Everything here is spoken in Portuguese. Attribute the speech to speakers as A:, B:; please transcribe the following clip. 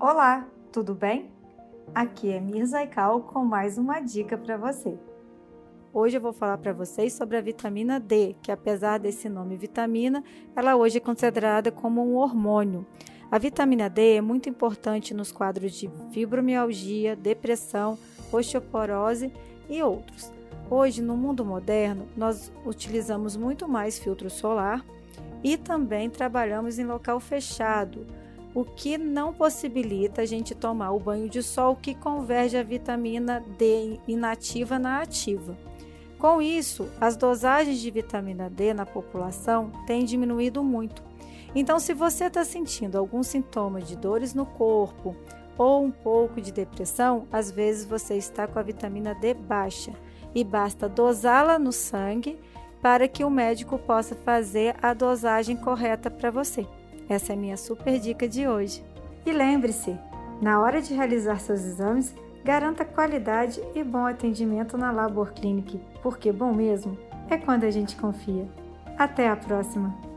A: Olá, tudo bem? Aqui é Mirza Aikal com mais uma dica para você. Hoje eu vou falar para vocês sobre a vitamina D, que apesar desse nome vitamina, ela hoje é considerada como um hormônio. A vitamina D é muito importante nos quadros de fibromialgia, depressão, osteoporose e outros. Hoje, no mundo moderno, nós utilizamos muito mais filtro solar e também trabalhamos em local fechado o que não possibilita a gente tomar o banho de sol que converge a vitamina D inativa na ativa. Com isso, as dosagens de vitamina D na população têm diminuído muito. Então, se você está sentindo algum sintoma de dores no corpo ou um pouco de depressão, às vezes você está com a vitamina D baixa e basta dosá-la no sangue para que o médico possa fazer a dosagem correta para você. Essa é a minha super dica de hoje. E lembre-se, na hora de realizar seus exames, garanta qualidade e bom atendimento na Labor Clinic, porque bom mesmo é quando a gente confia. Até a próxima!